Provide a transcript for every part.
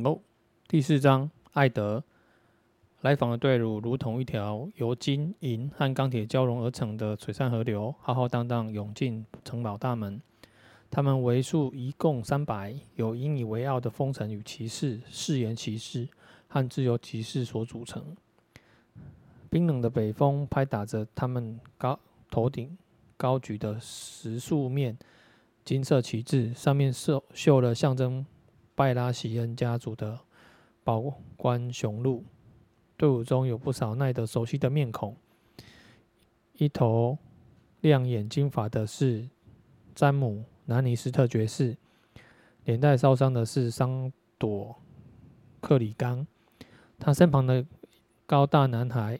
哦，第四章，艾德来访的队伍如同一条由金银和钢铁交融而成的璀璨河流，浩浩荡荡涌进城堡大门。他们为数一共三百，由引以为傲的风城与骑士、誓言骑士和自由骑士所组成。冰冷的北风拍打着他们高头顶高举的十数面金色旗帜，上面绣绣了象征拜拉席恩家族的宝冠雄鹿。队伍中有不少奈德熟悉的面孔，一头亮眼金发的是詹姆·南尼斯特爵士，脸带烧伤的是桑朵·克里冈，他身旁的高大男孩。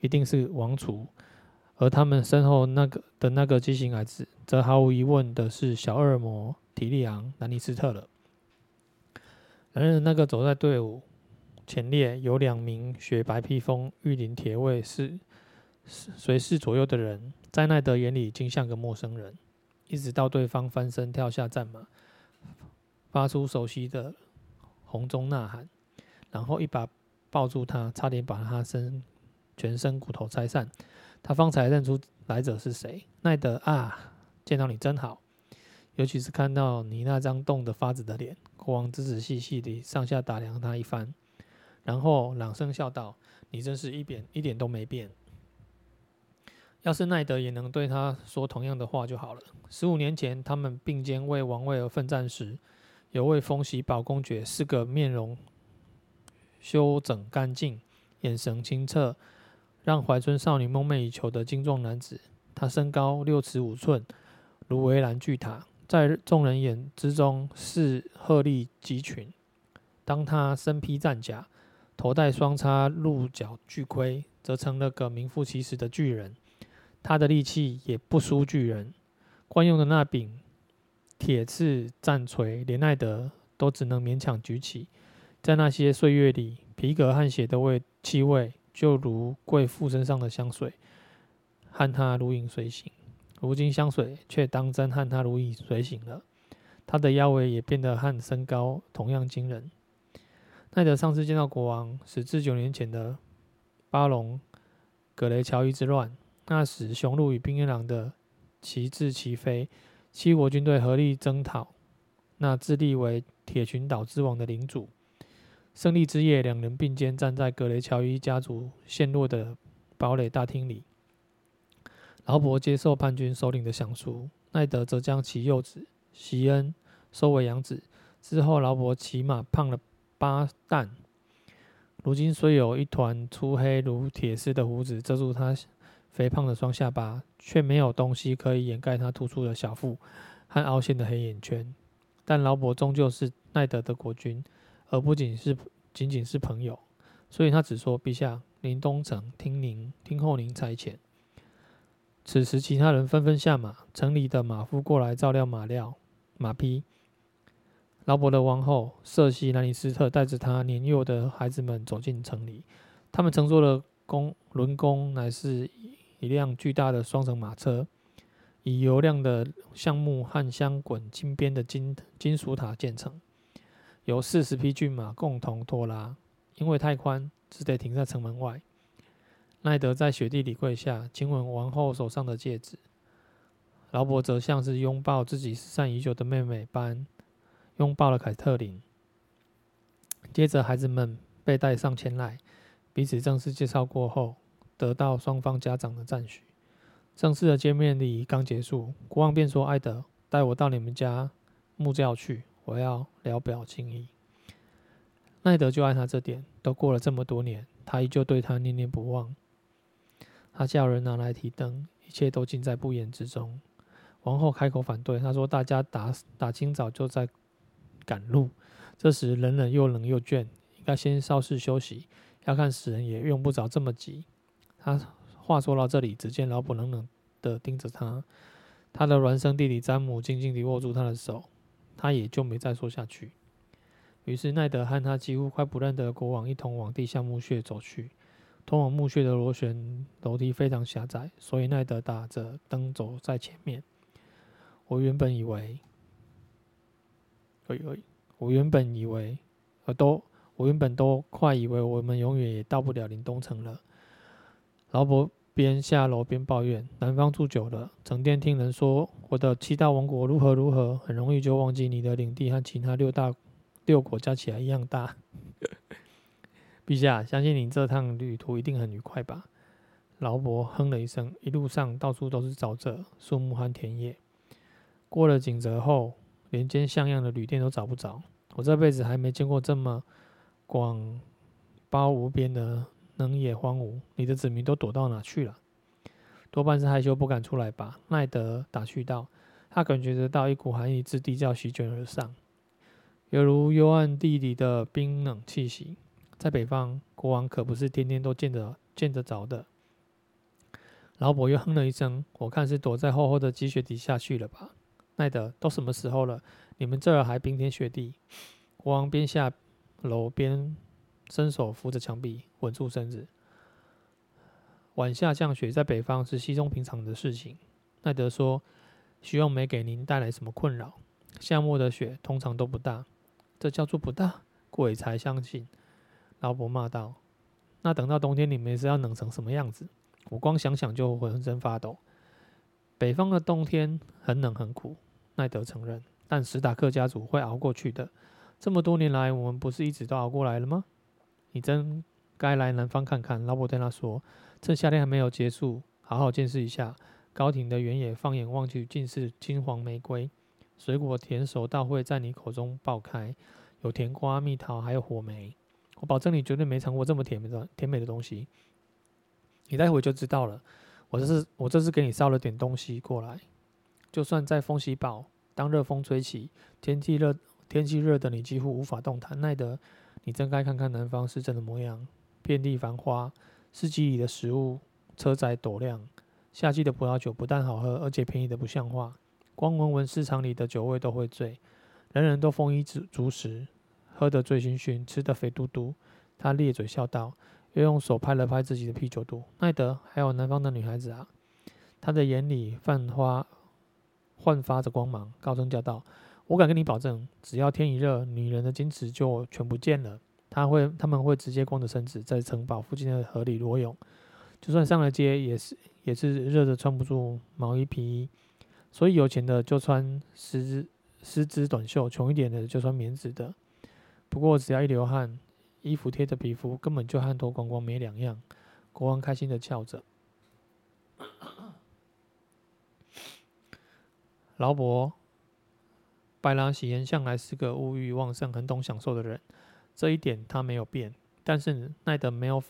一定是王储，而他们身后那个的那个畸形矮子，则毫无疑问的是小恶魔提利昂·兰尼斯特了。男人那个走在队伍前列，有两名雪白披风、玉林铁卫是随侍左右的人，在奈德眼里竟像个陌生人。一直到对方翻身跳下战马，发出熟悉的红中呐喊，然后一把抱住他，差点把他身。全身骨头拆散，他方才认出来者是谁。奈德啊，见到你真好，尤其是看到你那张冻得发紫的脸。国王仔仔细细地上下打量他一番，然后朗声笑道：“你真是一点一点都没变。要是奈德也能对他说同样的话就好了。”十五年前，他们并肩为王位而奋战时，有位风喜堡公爵，是个面容修整干净、眼神清澈。让怀春少女梦寐以求的精壮男子，他身高六尺五寸，如围栏巨塔，在众人眼之中是鹤立鸡群。当他身披战甲，头戴双叉鹿角巨盔，则成了个名副其实的巨人。他的力气也不输巨人，惯用的那柄铁刺战锤，连奈德都只能勉强举起。在那些岁月里，皮革和血的味气味。就如贵妇身上的香水，和他如影随形。如今香水却当真和他如影随形了。他的腰围也变得和身高同样惊人。奈德上次见到国王，是自九年前的巴隆格雷乔伊之乱。那时，雄鹿与冰原狼的旗帜齐飞，七国军队合力征讨那自立为铁群岛之王的领主。胜利之夜，两人并肩站在格雷乔伊家族陷落的堡垒大厅里。劳勃接受叛军首领的降书，奈德则将其幼子席恩收为养子。之后，劳勃起码胖了八担，如今虽有一团粗黑如铁丝的胡子遮住他肥胖的双下巴，却没有东西可以掩盖他突出的小腹和凹陷的黑眼圈。但劳勃终究是奈德的国君。而不仅是仅仅是朋友，所以他只说：“陛下，临东城听您听候您差遣。”此时，其他人纷纷下马，城里的马夫过来照料马料、马匹。劳勃的王后瑟西·兰尼斯特带着他年幼的孩子们走进城里，他们乘坐的公轮工乃是一辆巨大的双层马车，以油亮的橡木和镶滚金边的金金属塔建成。由四十匹骏马共同拖拉，因为太宽，只得停在城门外。奈德在雪地里跪下，亲吻王后手上的戒指。劳勃则像是拥抱自己失散已久的妹妹般拥抱了凯特琳。接着，孩子们被带上前来，彼此正式介绍过后，得到双方家长的赞许。正式的见面礼刚结束，国王便说：“艾德，带我到你们家木窖去。”我要聊表情意。奈德就爱他这点，都过了这么多年，他依旧对他念念不忘。他叫人拿来提灯，一切都尽在不言之中。王后开口反对，她说：“大家打打清早就在赶路，这时冷冷又冷又倦，应该先稍事休息。要看死人也用不着这么急。”他话说到这里，只见劳勃冷冷的盯着他，他的孪生弟弟詹姆静静地握住他的手。他也就没再说下去。于是奈德和他几乎快不认得的国王一同往地下墓穴走去。通往墓穴的螺旋楼梯非常狭窄，所以奈德打着灯走在前面。我原本以为，我原本以为，呃，都我原本都快以为我们永远也到不了林东城了。老伯边下楼边抱怨：南方住久了，整天听人说我的七大王国如何如何，很容易就忘记你的领地和其他六大六国加起来一样大。陛下，相信你这趟旅途一定很愉快吧？劳伯哼了一声，一路上到处都是沼泽、树木和田野。过了井泽后，连间像样的旅店都找不着。我这辈子还没见过这么广袤无边的能野荒芜。你的子民都躲到哪去了？多半是害羞不敢出来吧？奈德打趣道。他感觉得到一股寒意自地窖席卷而上，犹如幽暗地里的冰冷气息。在北方，国王可不是天天都见得见得着的。老伯又哼了一声，我看是躲在厚厚的积雪底下去了吧。奈德，都什么时候了？你们这儿还冰天雪地。国王边下楼边伸手扶着墙壁，稳住身子。晚下降雪在北方是稀松平常的事情。奈德说：“希望没给您带来什么困扰。夏末的雪通常都不大，这叫做不大？鬼才相信。”老伯骂道：“那等到冬天，你们是要冷成什么样子？我光想想就浑身发抖。北方的冬天很冷很苦。”奈德承认，但史塔克家族会熬过去的。这么多年来，我们不是一直都熬过来了吗？你真该来南方看看。老伯对他说：“趁夏天还没有结束，好好见识一下高挺的原野。放眼望去，尽是金黄玫瑰，水果甜熟到会在你口中爆开，有甜瓜、蜜桃，还有火莓。我保证你绝对没尝过这么甜的甜美的东西。你待会就知道了。我这是我这是给你捎了点东西过来。”就算在风息堡，当热风吹起，天气热，天气热的你几乎无法动弹。奈得，你睁开看看南方市镇的模样，遍地繁花，四季里的食物车载斗量。夏季的葡萄酒不但好喝，而且便宜的不像话。光闻闻市场里的酒味都会醉，人人都丰衣足食，喝得醉醺醺，吃得肥嘟嘟。他咧嘴笑道，又用手拍了拍自己的啤酒肚。奈德，还有南方的女孩子啊，他的眼里泛花。焕发着光芒，高声叫道：“我敢跟你保证，只要天一热，女人的矜持就全不见了。他会，他们会直接光着身子在城堡附近的河里裸泳，就算上了街，也是也是热得穿不住毛衣皮衣。所以有钱的就穿丝织丝织短袖，穷一点的就穿棉质的。不过只要一流汗，衣服贴着皮肤，根本就和脱光光没两样。”国王开心的笑着。劳勃·拜拉席恩向来是个物欲旺盛、很懂享受的人，这一点他没有变。但是奈德没有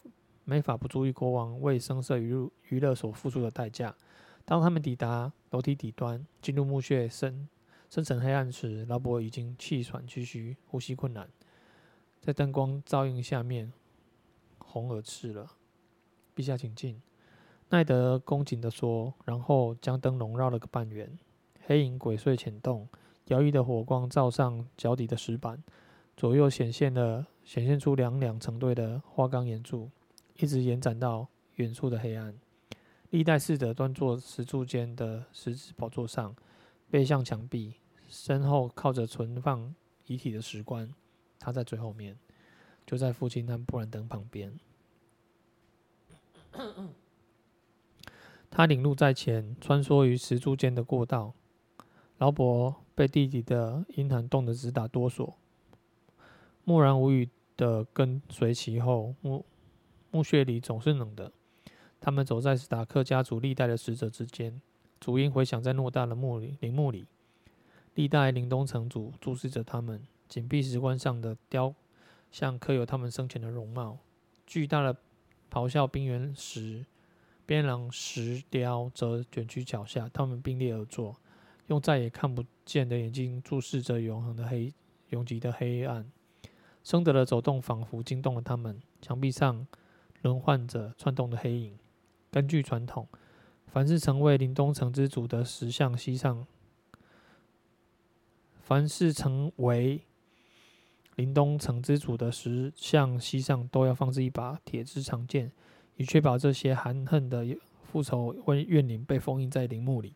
没法不注意国王为声色娱娱乐所付出的代价。当他们抵达楼梯底端，进入墓穴深深层黑暗时，劳勃已经气喘吁吁，呼吸困难，在灯光照映下面红而赤了。陛下，请进。奈德恭谨地说，然后将灯笼绕了个半圆。黑影鬼祟潜动，摇曳的火光照上脚底的石板，左右显现了显现出两两成对的花岗岩柱，一直延展到远处的黑暗。历代侍者端坐石柱间的石质宝座上，背向墙壁，身后靠着存放遗体的石棺。他在最后面，就在父亲和布兰登旁边。他领路在前，穿梭于石柱间的过道。劳勃被弟弟的阴寒冻得直打哆嗦，默然无语的跟随其后。墓墓穴里总是冷的。他们走在史塔克家族历代的使者之间，足音回响在偌大的墓里陵墓里。历代林东城主注视着他们，紧闭石棺上的雕像刻有他们生前的容貌。巨大的咆哮冰原石边廊石雕则卷曲脚下，他们并列而坐。用再也看不见的眼睛注视着永恒的黑、永极的黑暗。生德的走动仿佛惊动了他们。墙壁上轮换着窜动的黑影。根据传统，凡是成为林东城之主的石像膝上，凡是成为林东城之主的石像膝上，都要放置一把铁之长剑，以确保这些含恨的复仇怨灵被封印在陵墓里。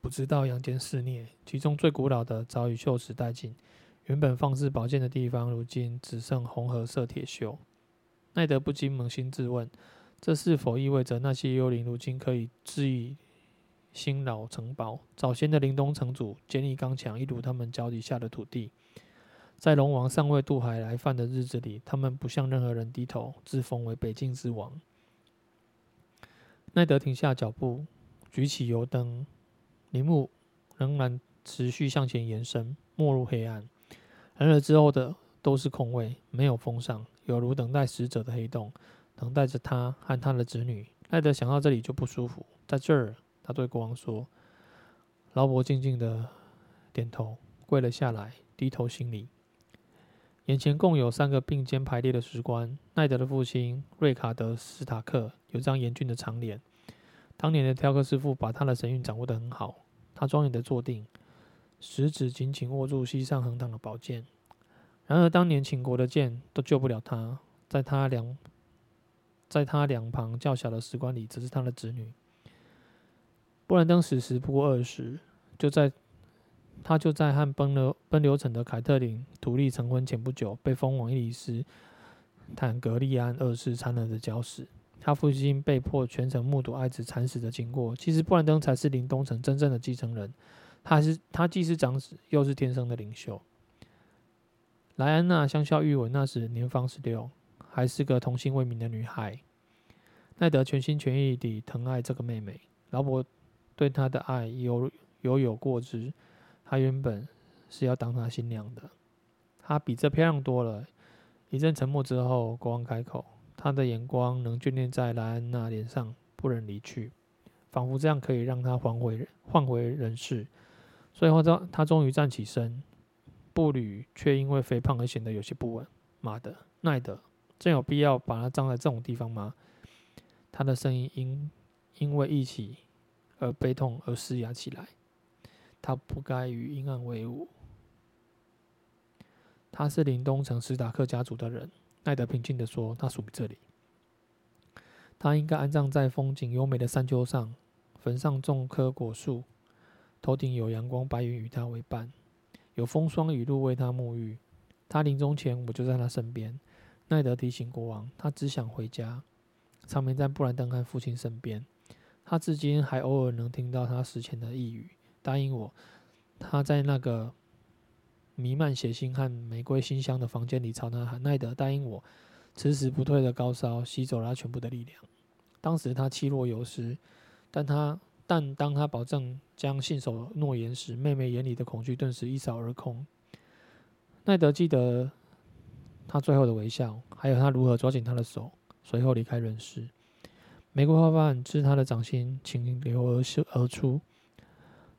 不知道阳间肆虐，其中最古老的早已锈蚀殆尽，原本放置宝剑的地方，如今只剩红褐色铁锈。奈德不禁扪心自问：这是否意味着那些幽灵如今可以治愈新老城堡？早先的林东城主坚毅刚强，一如他们脚底下的土地。在龙王尚未渡海来犯的日子里，他们不向任何人低头，自封为北境之王。奈德停下脚步，举起油灯，林木仍然持续向前延伸，没入黑暗。然而之后的都是空位，没有封上，有如等待死者的黑洞，等待着他和他的子女。奈德想到这里就不舒服。在这儿，他对国王说。劳勃静静的点头，跪了下来，低头行礼。眼前共有三个并肩排列的石棺。奈德的父亲瑞卡德·斯塔克有张严峻的长脸。当年的雕刻师傅把他的神韵掌握得很好。他庄严的坐定。食指紧紧握住膝上横躺的宝剑，然而当年秦国的剑都救不了他。在他两，在他两旁较小的石棺里，则是他的子女。布兰登死时不过二十，就在他就在和奔流奔流城的凯特琳独立成婚前不久，被封王伊里斯坦格利安二世残忍的绞死。他父亲被迫全程目睹爱子惨死的经过。其实布兰登才是林东城真正的继承人。他是他既是长子，又是天生的领袖。莱安娜香消玉殒，那时年方十六，还是个童心未泯的女孩。奈德全心全意地疼爱这个妹妹。劳勃对她的爱犹犹有过之。他原本是要当她新娘的。她比这漂亮多了。一阵沉默之后，国王开口，他的眼光仍眷恋在莱安娜脸上，不忍离去，仿佛这样可以让她还回换回人世。最后，他他终于站起身，步履却因为肥胖而显得有些不稳。妈的，奈德，真有必要把他葬在这种地方吗？他的声音因因为一起而悲痛而嘶哑起来。他不该与阴暗为伍。他是林东城史达克家族的人，奈德平静地说：“他属于这里。他应该安葬在风景优美的山丘上，坟上种棵果树。”头顶有阳光白云与他为伴，有风霜雨露为他沐浴。他临终前，我就在他身边。奈德提醒国王，他只想回家，长眠在布兰登汉父亲身边。他至今还偶尔能听到他死前的呓语。答应我，他在那个弥漫血腥和玫瑰馨香的房间里朝他喊：“奈德，答应我。”迟迟不退的高烧吸走了他全部的力量。当时他气若游丝，但他。但当他保证将信守诺言时，妹妹眼里的恐惧顿时一扫而空。奈德记得他最后的微笑，还有他如何抓紧他的手，随后离开人世。玫瑰花瓣自他的掌心倾流而而出，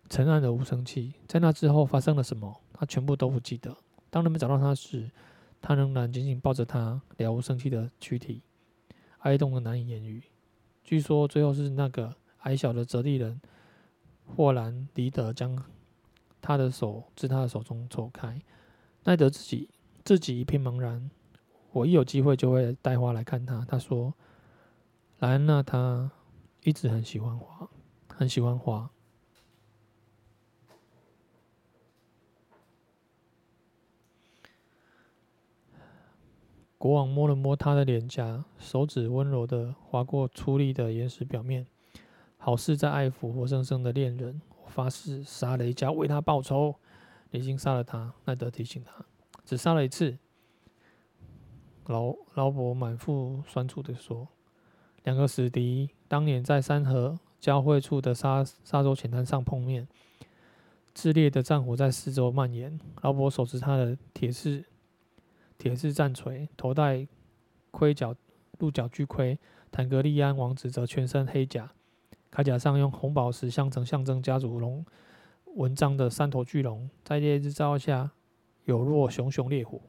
沉暗的无声气。在那之后发生了什么，他全部都不记得。当人们找到他时，他仍然紧紧抱着他了无生气的躯体，哀慟的难以言语。据说最后是那个。矮小的泽地人霍兰迪德将他的手自他的手中抽开，奈德自己自己一片茫然。我一有机会就会带花来看他。他说：“莱安娜，她一直很喜欢花，很喜欢花。”国王摸了摸他的脸颊，手指温柔地划过粗粝的岩石表面。好似在爱抚活生生的恋人。我发誓杀雷加为他报仇。你已经杀了他，奈德提醒他，只杀了一次。劳劳勃满腹酸楚地说：“两个死敌当年在山河交汇处的沙沙洲浅滩上碰面，炽烈的战火在四周蔓延。劳勃手持他的铁刺铁质战锤，头戴盔甲鹿角巨盔；坦格利安王子则全身黑甲。”铠甲上用红宝石镶成象征家族龙纹章的三头巨龙，在烈日照下，有若熊熊烈火。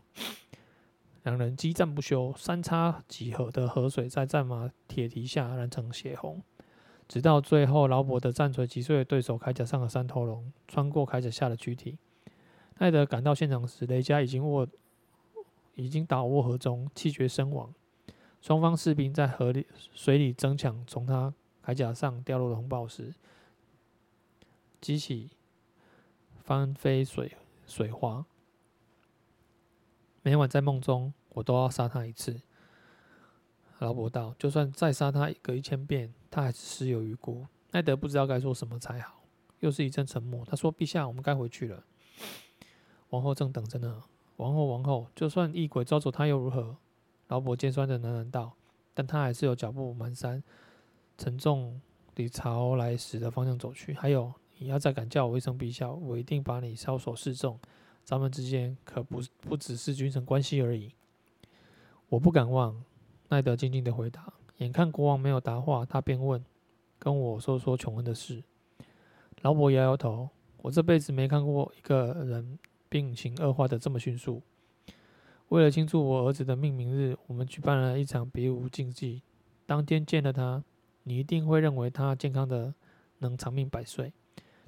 两人激战不休，三叉戟河的河水在战马铁蹄下染成血红，直到最后，劳勃的战锤击碎了对手铠甲上的三头龙，穿过铠甲下的躯体。奈德赶到现场时，雷加已经卧，已经倒卧河中，气绝身亡。双方士兵在河里、水里争抢，从他。铠甲上掉落的红宝石，激起翻飞水水花。每晚在梦中，我都要杀他一次。劳勃道：“就算再杀他一个一千遍，他还是死有余辜。”奈德不知道该说什么才好，又是一阵沉默。他说：“陛下，我们该回去了。”王后正等着呢。王后，王后，就算异鬼抓走他又如何？老伯尖酸的喃喃道。但他还是有脚步蹒跚、沉重地朝来时的方向走去。还有，你要再敢叫我一声陛下，我一定把你梢首示众。咱们之间可不不只是君臣关系而已。我不敢忘。奈德静静的回答。眼看国王没有答话，他便问：“跟我说说琼恩的事。”老伯摇摇头：“我这辈子没看过一个人病情恶化的这么迅速。为了庆祝我儿子的命名日，我们举办了一场比武竞技。当天见了他，你一定会认为他健康的能长命百岁。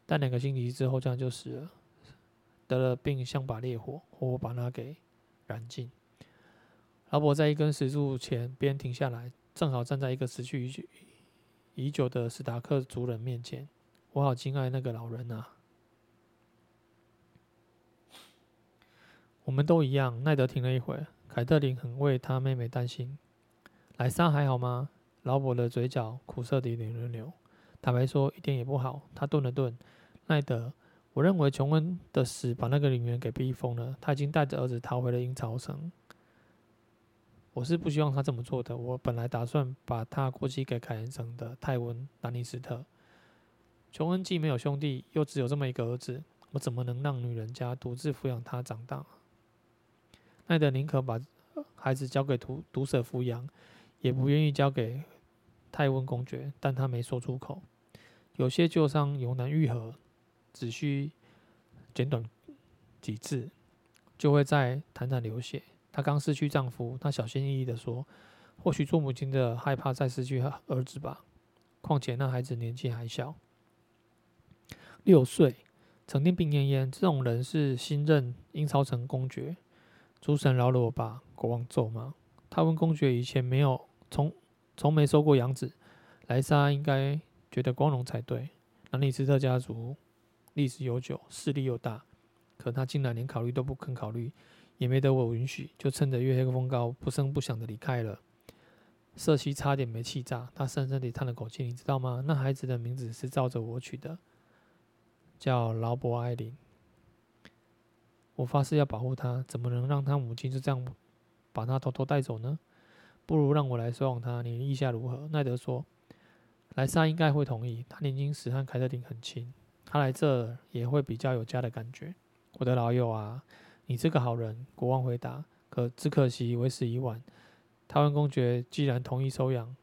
但两个星期之后，这样就死了，得了病像把烈火，活活把他给燃尽。”老伯在一根石柱前边停下来，正好站在一个死去已久已久的史达克族人面前。我好敬爱那个老人啊！我们都一样。奈德停了一会，凯特琳很为他妹妹担心。莱莎还好吗？劳勃的嘴角苦涩地扭了扭。坦白说，一点也不好。他顿了顿。奈德，我认为琼恩的死把那个女人给逼疯了。他已经带着儿子逃回了鹰巢城。我是不希望他这么做的。我本来打算把他过继给凯恩城的泰温·丹尼斯特。琼恩既没有兄弟，又只有这么一个儿子，我怎么能让女人家独自抚养他长大？奈德宁可把孩子交给毒毒蛇抚养，也不愿意交给泰温公爵。但他没说出口。有些旧伤永难愈合，只需简短几字，就会再淌淌流血。她刚失去丈夫，她小心翼翼地说：“或许做母亲的害怕再失去儿子吧。况且那孩子年纪还小，六岁，成天病恹恹。这种人是新任英超城公爵。诸神饶了我吧！”国王咒骂。他。问公爵以前没有从从没收过养子，莱莎应该觉得光荣才对。兰尼斯特家族历史悠久，势力又大，可他竟然连考虑都不肯考虑。也没得我允许，就趁着月黑风高，不声不响的离开了。瑟西差点没气炸，他深深地叹了口气。你知道吗？那孩子的名字是照着我取的，叫劳勃艾琳。我发誓要保护他，怎么能让他母亲就这样把他偷偷带走呢？不如让我来收养他，你意下如何？奈德说。莱莎应该会同意，他年轻时和凯特琳很亲，他来这儿也会比较有家的感觉。我的老友啊。你这个好人，国王回答。可只可惜为时已晚。台湾公爵既然同意收养，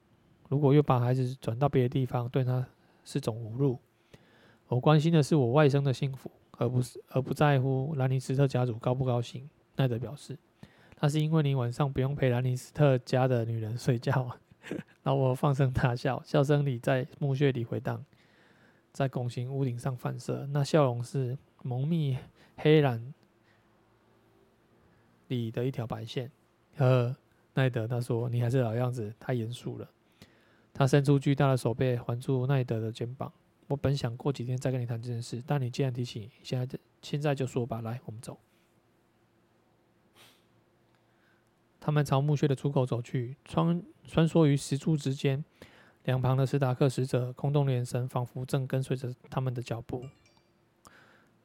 如果又把孩子转到别的地方，对他是种侮辱。我关心的是我外甥的幸福，而不是而不在乎兰尼斯特家族高不高兴。奈德表示，那是因为你晚上不用陪兰尼斯特家的女人睡觉。然后我放声大笑，笑声里在墓穴里回荡，在拱形屋顶上反射，那笑容是蒙密黑蓝。里的一条白线。呵，奈德，他说：“你还是老样子，太严肃了。”他伸出巨大的手背环住奈德的肩膀。我本想过几天再跟你谈这件事，但你既然提起，现在现在就说吧。来，我们走。他们朝墓穴的出口走去，穿穿梭于石柱之间，两旁的史达克使者空洞的眼神，仿佛正跟随着他们的脚步。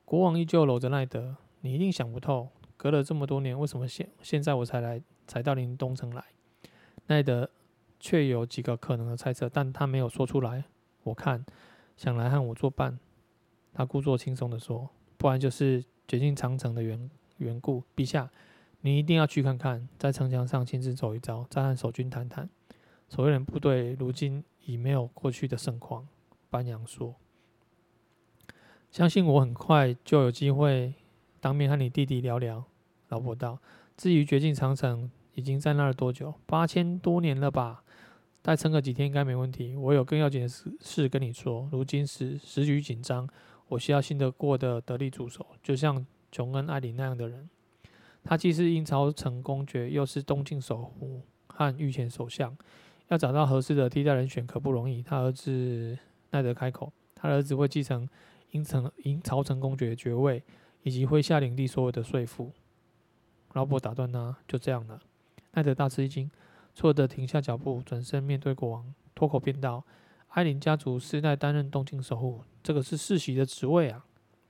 国王依旧搂着奈德：“你一定想不透。”隔了这么多年，为什么现现在我才来，才到临冬城来？奈德却有几个可能的猜测，但他没有说出来。我看想来和我作伴，他故作轻松地说，不然就是绝境长城的缘缘故。陛下，你一定要去看看，在城墙上亲自走一遭，再和守军谈谈。守卫人部队如今已没有过去的盛况。班扬说，相信我很快就有机会当面和你弟弟聊聊。老伯道：“至于绝境长城，已经在那儿多久？八千多年了吧？再撑个几天应该没问题。我有更要紧的事事跟你说。如今时时局紧张，我需要信得过的得力助手，就像琼恩·艾琳那样的人。他既是英超城公爵，又是东境守护和御前首相，要找到合适的替代人选可不容易。他儿子奈德开口，他儿子会继承英城鹰巢城公爵爵位，以及麾下领地所有的税赋。”劳勃打断他：“就这样了。”奈德大吃一惊，错的停下脚步，转身面对国王，脱口便道：“艾林家族世代担任东京守护，这个是世袭的职位啊。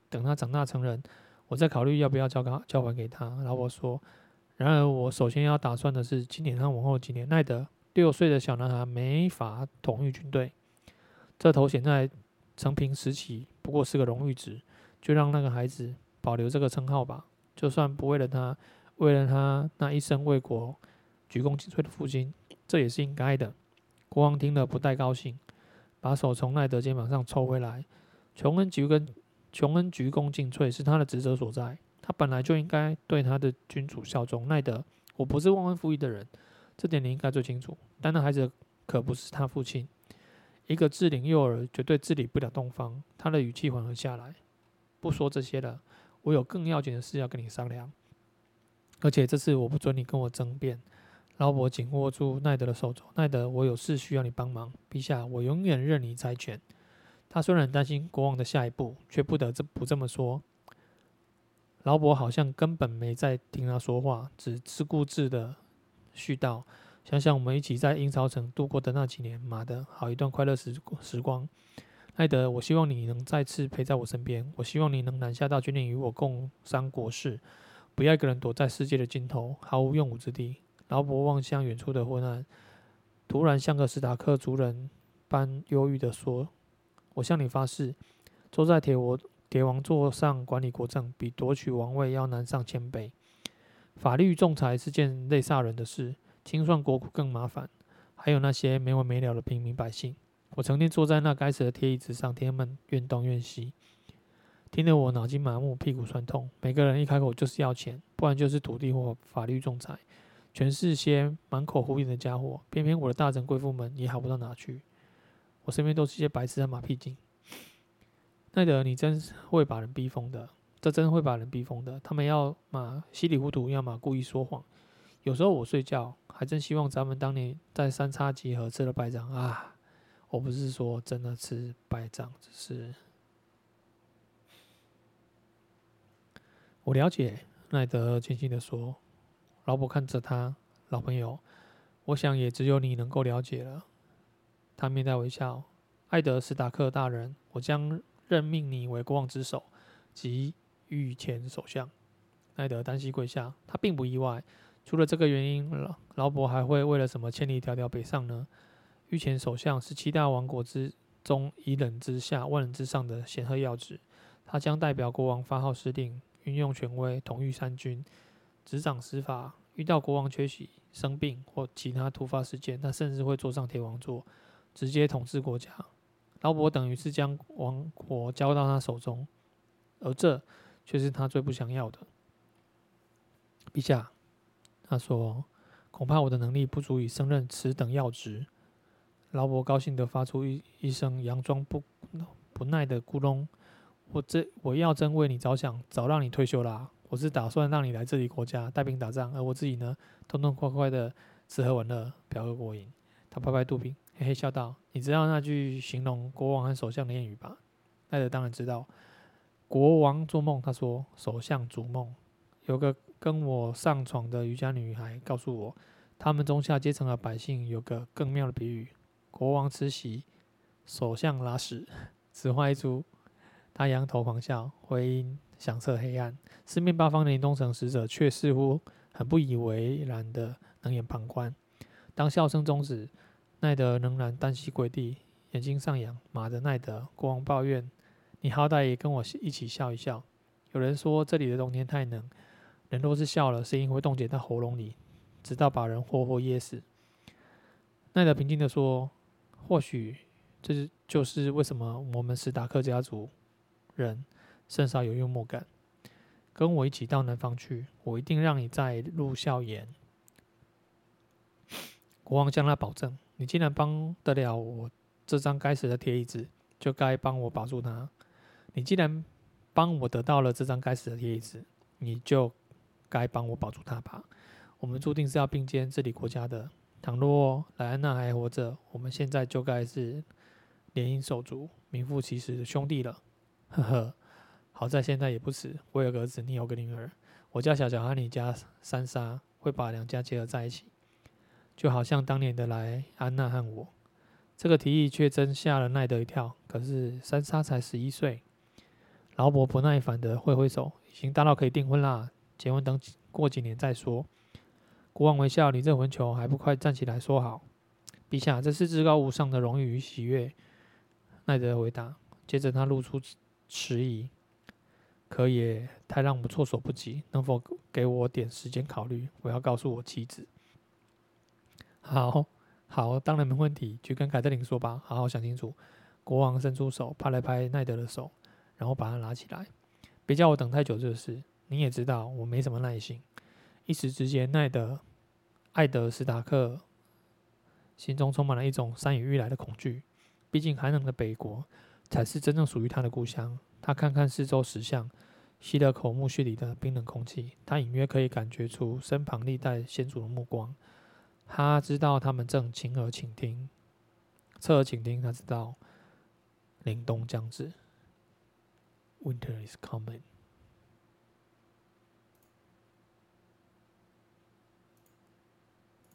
等他长大成人，我再考虑要不要交给交还给他。”劳勃说：“然而，我首先要打算的是今年和往后几年。奈德六岁的小男孩没法统御军队，这头衔在承平时期不过是个荣誉职，就让那个孩子保留这个称号吧。就算不为了他，为了他那一生为国。”鞠躬尽瘁的父亲，这也是应该的。国王听了不太高兴，把手从奈德肩膀上抽回来。琼恩鞠躬，琼恩鞠躬尽瘁是他的职责所在，他本来就应该对他的君主效忠。奈德，我不是忘恩负义的人，这点你应该最清楚。但那孩子可不是他父亲，一个适龄幼儿绝对治理不了东方。他的语气缓和下来，不说这些了，我有更要紧的事要跟你商量，而且这次我不准你跟我争辩。劳勃紧握住奈德的手肘。奈德，我有事需要你帮忙。陛下，我永远任你裁权。他虽然担心国王的下一步，却不得不这么说。劳勃好像根本没在听他说话，只自顾自的絮叨：“想想我们一起在鹰巢城度过的那几年，妈的，好一段快乐时时光。奈德，我希望你能再次陪在我身边。我希望你能南下到君临与我共商国事，不要一个人躲在世界的尽头，毫无用武之地。”劳勃望向远处的昏暗，突然像个史塔克族人般忧郁地说：“我向你发誓，坐在铁王铁王座上管理国政，比夺取王位要难上千倍。法律仲裁是件累煞人的事，清算国库更麻烦。还有那些没完没了的平民百姓，我成天坐在那该死的铁椅子上，听他们怨东怨西，听得我脑筋麻木，屁股酸痛。每个人一开口就是要钱，不然就是土地或法律仲裁。”全是些满口胡言的家伙，偏偏我的大臣贵妇们也好不到哪去。我身边都是些白痴和马屁精。奈德，你真会把人逼疯的，这真会把人逼疯的。他们要么稀里糊涂，要么故意说谎。有时候我睡觉，还真希望咱们当年在三叉戟合吃了败仗啊！我不是说真的吃败仗，只是我了解。奈德轻轻的说。劳勃看着他，老朋友，我想也只有你能够了解了。他面带微笑，艾德史塔克大人，我将任命你为国王之首及御前首相。艾德单膝跪下，他并不意外。除了这个原因，劳劳勃还会为了什么千里迢迢北上呢？御前首相是七大王国之中一人之下、万人之上的显赫要职，他将代表国王发号施令，运用权威统御三军。执掌司法，遇到国王缺席、生病或其他突发事件，他甚至会坐上铁王座，直接统治国家。劳勃等于是将王国交到他手中，而这却是他最不想要的。陛下，他说：“恐怕我的能力不足以胜任此等要职。”劳勃高兴地发出一一声佯装不不耐的咕哝：“我这我要真为你着想，早让你退休啦。”我是打算让你来这里国家带兵打仗，而我自己呢，痛痛快快的吃喝玩乐，嫖个过瘾。他拍拍肚皮，嘿嘿笑道：“你知道那句形容国王和首相的谚语吧？”奈德当然知道。国王做梦，他说：“首相逐梦。”有个跟我上床的瑜伽女孩告诉我，他们中下阶层的百姓有个更妙的比喻：国王吃席，首相拉屎。此话一出，他仰头狂笑，回音。响彻黑暗，四面八方的临冬城使者却似乎很不以为然的冷眼旁观。当笑声终止，奈德仍然单膝跪地，眼睛上扬。妈的，奈德！国王抱怨：“你好歹也跟我一起笑一笑。”有人说这里的冬天太冷，人若是笑了，声音会冻结在喉咙里，直到把人活活噎死。奈德平静地说：“或许这就是为什么我们史达克家族人。”甚少有幽默感，跟我一起到南方去，我一定让你再入笑颜。国王向他保证：“你既然帮得了我这张该死的铁椅子，就该帮我保住它。你既然帮我得到了这张该死的铁椅子，你就该帮我保住它吧。我们注定是要并肩治理国家的。倘若莱安娜还活着，我们现在就该是联姻手足、名副其实的兄弟了。” 呵呵。好在现在也不迟，我有个儿子，你有个女儿。我家小小和你家珊莎会把两家结合在一起，就好像当年的莱安娜和我。这个提议却真吓了奈德一跳。可是珊莎才十一岁。劳勃不耐烦地挥挥手，已经大到可以订婚啦，结婚等过几年再说。国王微笑，你这混球还不快站起来说好？陛下，这是至高无上的荣誉与喜悦。奈德回答，接着他露出迟疑。可也太让我措手不及，能否给我点时间考虑？我要告诉我妻子。好，好，当然没问题，去跟凯特琳说吧，好好想清楚。国王伸出手，拍了拍奈德的手，然后把他拉起来。别叫我等太久，这事你也知道，我没什么耐心。一时之间，奈德、艾德史塔克心中充满了一种山雨欲来的恐惧。毕竟，寒冷的北国才是真正属于他的故乡。他看看四周石像，吸了口墓穴里的冰冷空气。他隐约可以感觉出身旁历代先祖的目光。他知道他们正倾耳倾听，侧耳倾听。他知道凛冬将至，Winter is coming。